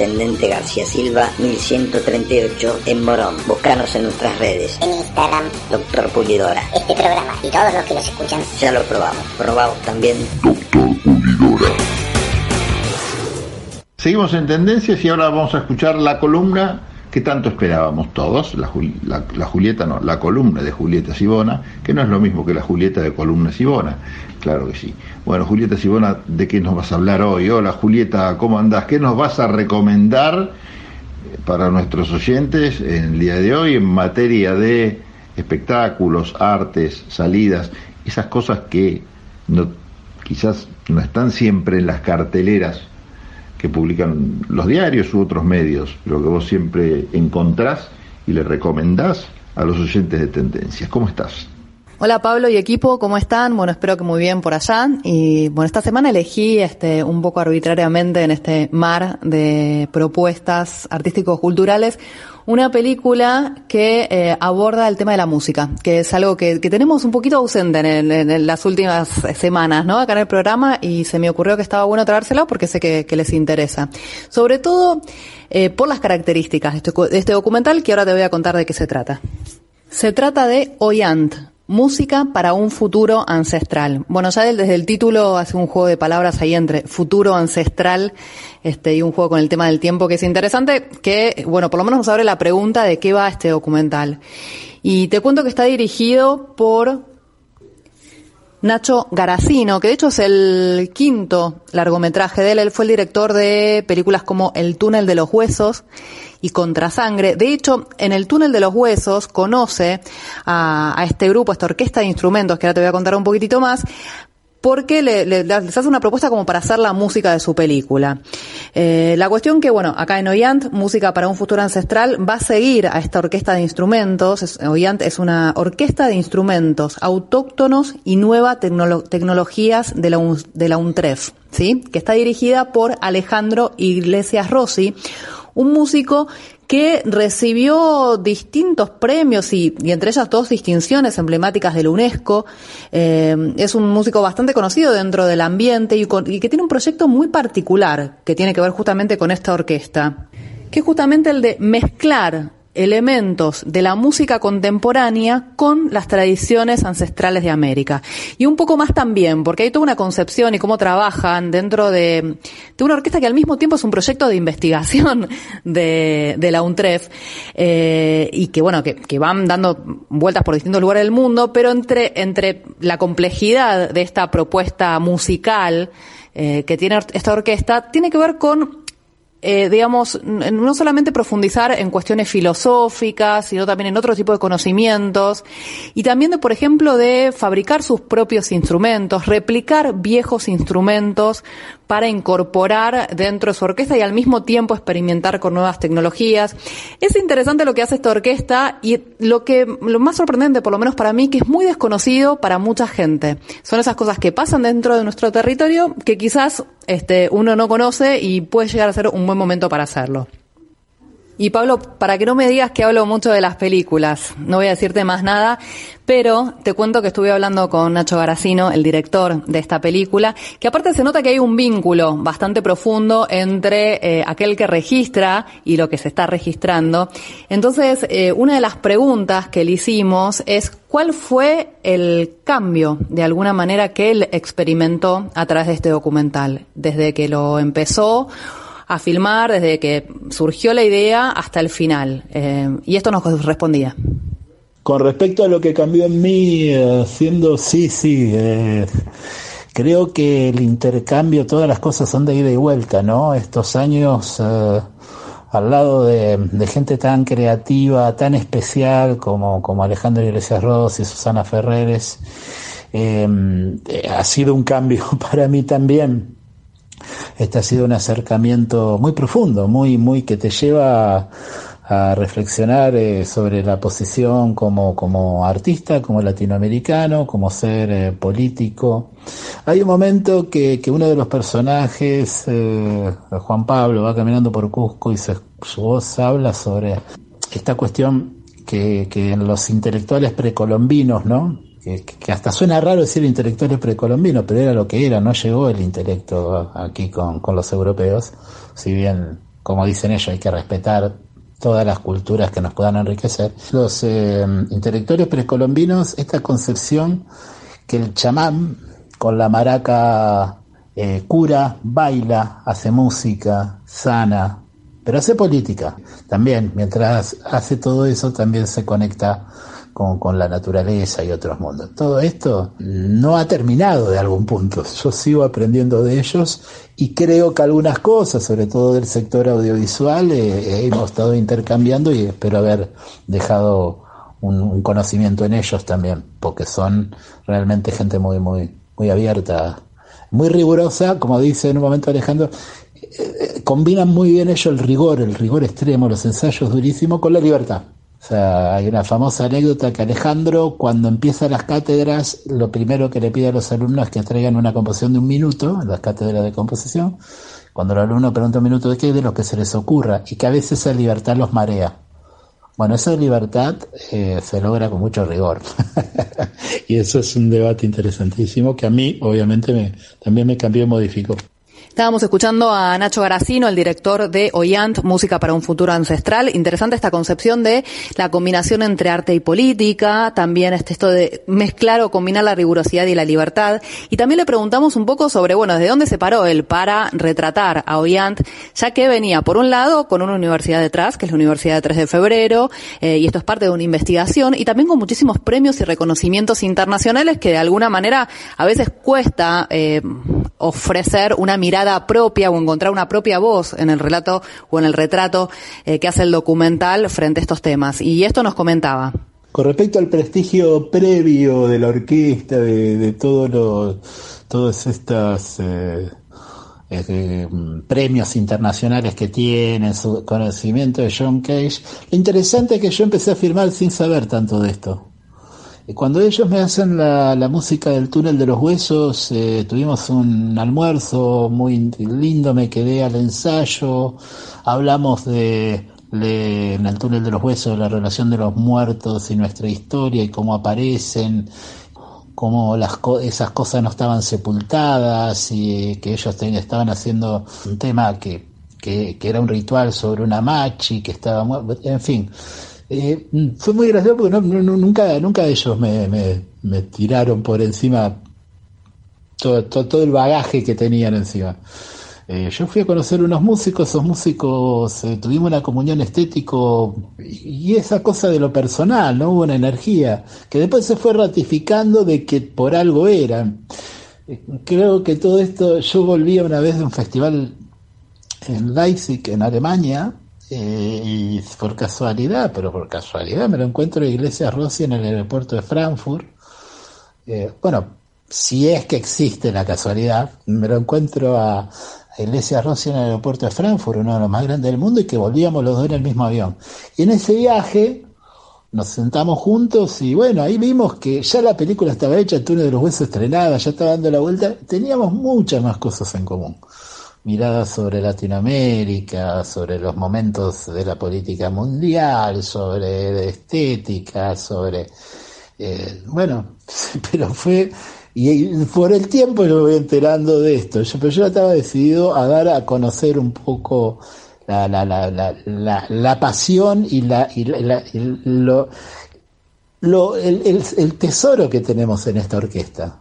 Intendente García Silva, 1138 en Morón. Búscanos en nuestras redes. En Instagram, Doctor Pulidora. este programa y todos los que los escuchan. Ya lo probamos. Probamos también. Seguimos en tendencias y ahora vamos a escuchar la columna que tanto esperábamos todos, la, la- la Julieta no, la columna de Julieta Sibona, que no es lo mismo que la Julieta de columna Sibona, claro que sí. Bueno, Julieta Sibona, ¿de qué nos vas a hablar hoy? Hola Julieta, ¿cómo andás? ¿Qué nos vas a recomendar eh, para nuestros oyentes en el día de hoy en materia de espectáculos, artes, salidas, esas cosas que no, quizás no están siempre en las carteleras que publican los diarios u otros medios, lo que vos siempre encontrás y le recomendás a los oyentes de Tendencias. ¿Cómo estás? Hola Pablo y equipo, ¿cómo están? Bueno, espero que muy bien por allá. Y bueno, esta semana elegí este un poco arbitrariamente en este mar de propuestas artísticos-culturales una película que eh, aborda el tema de la música, que es algo que, tenemos un poquito ausente en, las últimas semanas, ¿no? Acá en el programa y se me ocurrió que estaba bueno traérsela porque sé que, les interesa. Sobre todo eh, por las características de este, este documental que ahora te voy a contar de qué se trata. Se trata de Oyant, música para un futuro ancestral. Bueno, ya desde el título hace un juego de palabras ahí entre futuro ancestral este, y un juego con el tema del tiempo que es interesante, que, bueno, por lo menos nos abre la pregunta de qué va este documental. Y te cuento que está dirigido por Nacho Garacino, que de hecho es el quinto largometraje de él. Él fue el director de películas como El túnel de los huesos y Contrasangre. De hecho, en El túnel de los huesos conoce a, este grupo, a esta orquesta de instrumentos, que ahora te voy a contar un poquitito más, porque le- le- les hace una propuesta como para hacer la música de su película. Eh, la cuestión que, bueno, acá en Oyant, Música para un Futuro Ancestral, va a seguir a esta orquesta de instrumentos. Oyant es una orquesta de instrumentos autóctonos y nuevas tecnolo- tecnologías de la, de la UNTREF, ¿sí? Que está dirigida por Alejandro Iglesias Rossi, un músico que recibió distintos premios y, entre ellas dos distinciones emblemáticas de la UNESCO. Eh, es un músico bastante conocido dentro del ambiente y, y que tiene un proyecto muy particular que tiene que ver justamente con esta orquesta, que es justamente el de mezclar elementos de la música contemporánea con las tradiciones ancestrales de América. Y un poco más también, porque hay toda una concepción y cómo trabajan dentro de, de una orquesta que al mismo tiempo es un proyecto de investigación de, de la UNTREF, eh, y que bueno, que, que van dando vueltas por distintos lugares del mundo, pero entre, entre la complejidad de esta propuesta musical eh, que tiene esta orquesta, tiene que ver con eh, digamos, no solamente profundizar en cuestiones filosóficas, sino también en otro tipo de conocimientos, y también de, por ejemplo, de fabricar sus propios instrumentos, replicar viejos instrumentos para incorporar dentro de su orquesta y al mismo tiempo experimentar con nuevas tecnologías. Es interesante lo que hace esta orquesta y lo que, lo más sorprendente, por lo menos para mí, que es muy desconocido para mucha gente. Son esas cosas que pasan dentro de nuestro territorio que quizás este, uno no conoce y puede llegar a ser un buen momento para hacerlo. Y Pablo, para que no me digas que hablo mucho de las películas, no voy a decirte más nada, pero te cuento que estuve hablando con Nacho Garacino, el director de esta película, que aparte se nota que hay un vínculo bastante profundo entre eh, aquel que registra y lo que se está registrando. Entonces, eh, una de las preguntas que le hicimos es cuál fue el cambio, de alguna manera, que él experimentó a través de este documental, desde que lo empezó a filmar desde que surgió la idea hasta el final. Eh, y esto nos respondía. Con respecto a lo que cambió en mí, eh, siendo sí, sí, eh, creo que el intercambio, todas las cosas son de ida y vuelta, ¿no? Estos años al lado de, gente tan creativa, tan especial como, como Alejandro Iglesias Ross y Susana Ferreres, eh, ha sido un cambio para mí también. Este ha sido un acercamiento muy profundo, muy, muy que te lleva a, reflexionar eh, sobre la posición como, como artista, como latinoamericano, como ser eh, político. Hay un momento que, que uno de los personajes, eh, Juan Pablo, va caminando por Cusco y su voz habla sobre esta cuestión que, que en los intelectuales precolombinos, ¿no? Que, hasta suena raro decir intelectuales precolombinos, pero era lo que era, no llegó el intelecto aquí con, con los europeos, si bien como dicen ellos, hay que respetar todas las culturas que nos puedan enriquecer. Los eh, intelectuales precolombinos, esta concepción que el chamán con la maraca eh, cura, baila, hace música, sana, pero hace política también. Mientras hace todo eso, también se conecta con, la naturaleza y otros mundos. Todo esto no ha terminado de algún punto. Yo sigo aprendiendo de ellos y creo que algunas cosas, sobre todo del sector audiovisual, eh, hemos estado intercambiando y espero haber dejado un, conocimiento en ellos también, porque son realmente gente muy, muy, muy abierta, muy rigurosa, como dice en un momento Alejandro, eh, eh, combinan muy bien ellos el rigor, el rigor extremo, los ensayos durísimos con la libertad. O sea, hay una famosa anécdota que Alejandro, cuando empieza las cátedras, lo primero que le pide a los alumnos es que traigan una composición de un minuto, las cátedras de composición. Cuando el alumno pregunta un minuto de qué, de lo que se les ocurra, y que a veces esa libertad los marea. Bueno, esa libertad eh, se logra con mucho rigor. y eso es un debate interesantísimo que a mí, obviamente, me, también me cambió y modificó. Estábamos escuchando a Nacho Garacino, el director de Oyant, Música para un Futuro Ancestral. Interesante esta concepción de la combinación entre arte y política, también este, esto de mezclar o combinar la rigurosidad y la libertad. Y también le preguntamos un poco sobre, bueno, desde dónde se paró él para retratar a Oyant, ya que venía, por un lado, con una universidad detrás, que es la Universidad de 3 de Febrero, eh, y esto es parte de una investigación, y también con muchísimos premios y reconocimientos internacionales que de alguna manera a veces cuesta eh, ofrecer una mirada propia o encontrar una propia voz en el relato o en el retrato eh, que hace el documental frente a estos temas. Y esto nos comentaba. Con respecto al prestigio previo de la orquesta, de, todos los, todas estas eh, eh, premios internacionales que tienen, su conocimiento de John Cage, lo interesante es que yo empecé a firmar sin saber tanto de esto. Cuando ellos me hacen la, música del túnel de los huesos, eh, tuvimos un almuerzo muy lindo, me quedé al ensayo, hablamos de, en el túnel de los huesos la relación de los muertos y nuestra historia y cómo aparecen, cómo las esas cosas no estaban sepultadas y que ellos estaban haciendo un tema que, que, que, era un ritual sobre una machi que estaba muerta, en fin eh, fue muy gracioso porque nunca, nunca ellos me, me, tiraron por encima todo, todo, el bagaje que tenían encima. Eh, yo fui a conocer unos músicos, esos músicos eh, tuvimos una comunión estético y, esa cosa de lo personal, ¿no? Hubo una energía que después se fue ratificando de que por algo eran. creo que todo esto, yo volví una vez de un festival en Leipzig, en Alemania, eh, y por casualidad, pero por casualidad me lo encuentro en Iglesia Rossi en el aeropuerto de Frankfurt. Eh, bueno, si es que existe la casualidad, me lo encuentro a, Iglesia Rossi en el aeropuerto de Frankfurt, uno de los más grandes del mundo, y que volvíamos los dos en el mismo avión. Y en ese viaje nos sentamos juntos y bueno, ahí vimos que ya la película estaba hecha, el túnel de los huesos estrenada, ya estaba dando la vuelta, teníamos muchas más cosas en común miradas sobre Latinoamérica, sobre los momentos de la política mundial, sobre estética, sobre... Eh, bueno, pero fue... Y por el tiempo yo me voy enterando de esto, yo, pero yo estaba decidido a dar a conocer un poco la, la, la, la, la pasión y, la, y, lo, lo, el, el, el tesoro que tenemos en esta orquesta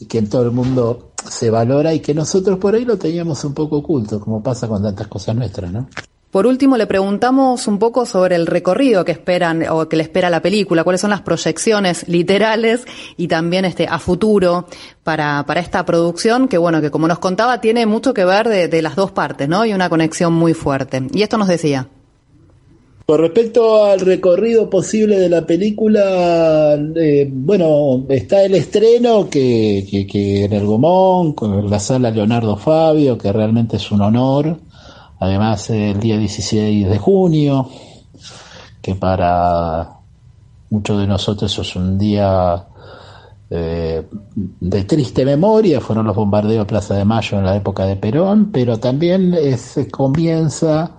y que en todo el mundo se valora y que nosotros por ahí lo teníamos un poco oculto, como pasa con tantas cosas nuestras, ¿no? Por último, le preguntamos un poco sobre el recorrido que esperan o que le espera la película, cuáles son las proyecciones literales y también este a futuro para, para esta producción, que bueno, que como nos contaba, tiene mucho que ver de, de las dos partes, ¿no? Y una conexión muy fuerte. Y esto nos decía. Con respecto al recorrido posible de la película, eh, bueno, está el estreno que, que, en el Gomón, con la sala Leonardo Fabio, que realmente es un honor. Además, el día 16 de junio, que para muchos de nosotros es un día eh, de triste memoria, fueron los bombardeos de Plaza de Mayo en la época de Perón, pero también es, comienza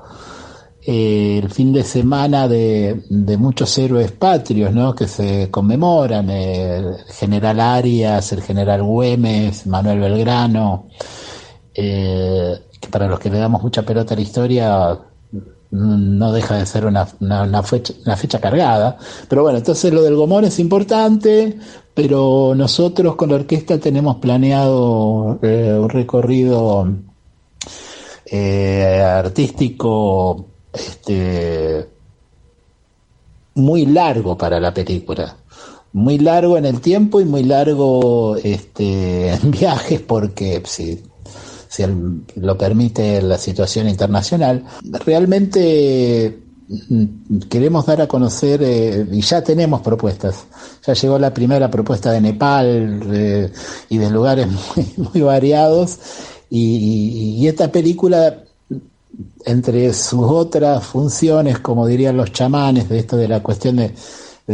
el fin de semana de, muchos héroes patrios, ¿no? Que se conmemoran, el general Arias, el general Güemes, Manuel Belgrano, eh, que para los que le damos mucha pelota a la historia no deja de ser una, fecha cargada. Pero bueno, entonces lo del Gomón es importante, pero nosotros con la orquesta tenemos planeado eh, un recorrido eh, artístico este, muy largo para la película. Muy largo en el tiempo y muy largo este, en viajes porque si si lo permite la situación internacional. Realmente mm, queremos dar a conocer, eh, y ya tenemos propuestas, ya llegó la primera propuesta de Nepal eh, y de lugares muy, variados, y, esta película, entre sus otras funciones, como dirían los chamanes, de esto de la cuestión de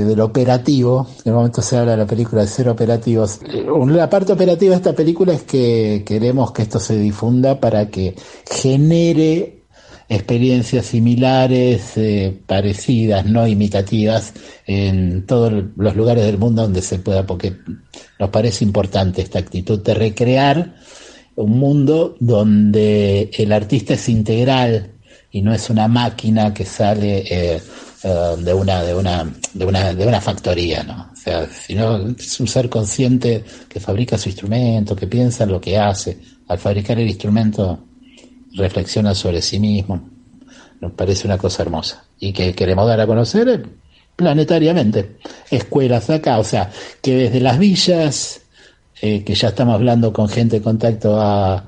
del operativo, en el momento se habla de la película de ser operativos. La parte operativa de esta película es que queremos que esto se difunda para que genere experiencias similares, eh, parecidas, no imitativas, en todos los lugares del mundo donde se pueda, porque nos parece importante esta actitud de recrear un mundo donde el artista es integral y no es una máquina que sale eh, eh, de una de una de una de una factoría no o sea sino es un ser consciente que fabrica su instrumento que piensa en lo que hace. Al fabricar el instrumento reflexiona sobre sí mismo. Nos parece una cosa hermosa. Y que queremos dar a conocer planetariamente. Escuelas acá o sea que desde las villas eh, que ya estamos hablando con gente de contacto a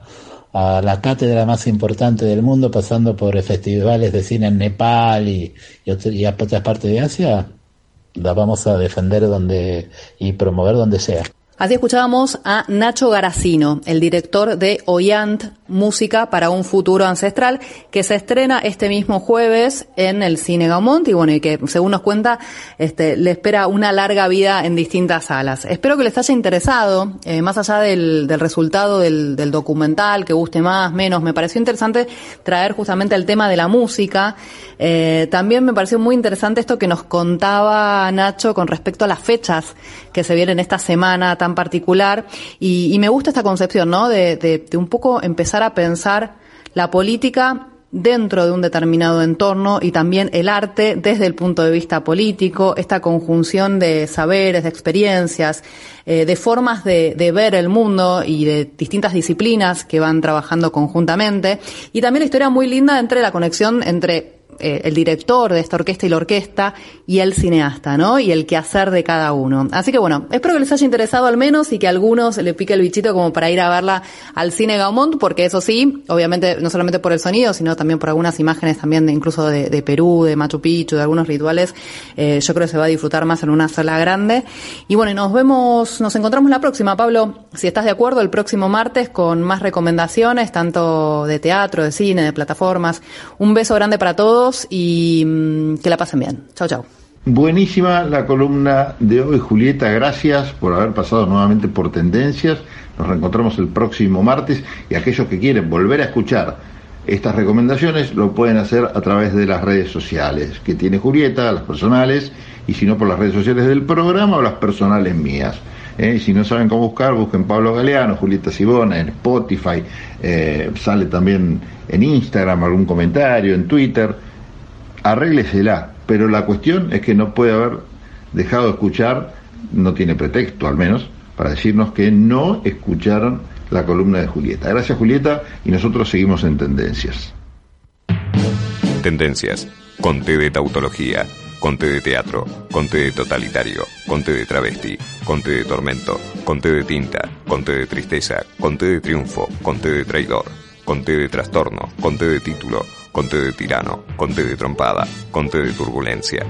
a la cátedra más importante del mundo, pasando por festivales de cine en Nepal y, y, a otras partes de Asia, la vamos a defender donde y promover donde sea. Así escuchábamos a Nacho Garacino, el director de Oyant, Música para un futuro ancestral, que se estrena este mismo jueves en el Cine Gaumont y bueno, y que según nos cuenta, este, le espera una larga vida en distintas salas. Espero que les haya interesado, eh, más allá del, resultado del, del, documental, que guste más, menos, me pareció interesante traer justamente el tema de la música. Eh, también me pareció muy interesante esto que nos contaba Nacho con respecto a las fechas que se vienen esta semana particular y, me gusta esta concepción, ¿no? De, un poco empezar a pensar la política dentro de un determinado entorno y también el arte desde el punto de vista político, esta conjunción de saberes, de experiencias, eh, de formas de, ver el mundo y de distintas disciplinas que van trabajando conjuntamente. Y también la historia muy linda entre la conexión entre eh, el director de esta orquesta y la orquesta y el cineasta, ¿no? Y el quehacer de cada uno. Así que bueno, espero que les haya interesado al menos y que a algunos le pique el bichito como para ir a verla al cine Gaumont, porque eso sí, obviamente no solamente por el sonido, sino también por algunas imágenes también de, incluso de, Perú, de Machu Picchu, de algunos rituales, eh, yo creo que se va a disfrutar más en una sala grande. Y bueno, nos vemos, nos encontramos la próxima, Pablo, si estás de acuerdo, el próximo martes con más recomendaciones, tanto de teatro, de cine, de plataformas. Un beso grande para todos y mm, que la pasen bien. Chao, chao. Buenísima la columna de hoy, Julieta. Gracias por haber pasado nuevamente por Tendencias. Nos reencontramos el próximo martes y aquellos que quieren volver a escuchar estas recomendaciones lo pueden hacer a través de las redes sociales que tiene Julieta, las personales, y si no por las redes sociales del programa o las personales mías. ¿eh? Si no saben cómo buscar, busquen Pablo Galeano, Julieta Sibona, en Spotify, eh, sale también en Instagram algún comentario, en Twitter arréglesela, pero la cuestión es que no puede haber dejado de escuchar, no tiene pretexto al menos, para decirnos que no escucharon la columna de Julieta. Gracias Julieta y nosotros seguimos en Tendencias. Tendencias, conte de tautología, conte de teatro, conte de totalitario, conte de travesti, conte de tormento, conte de tinta, conte de tristeza, conte de triunfo, conte de traidor, conte de trastorno, conte de título, conte de tirano, conte de trompada, conte de turbulencia.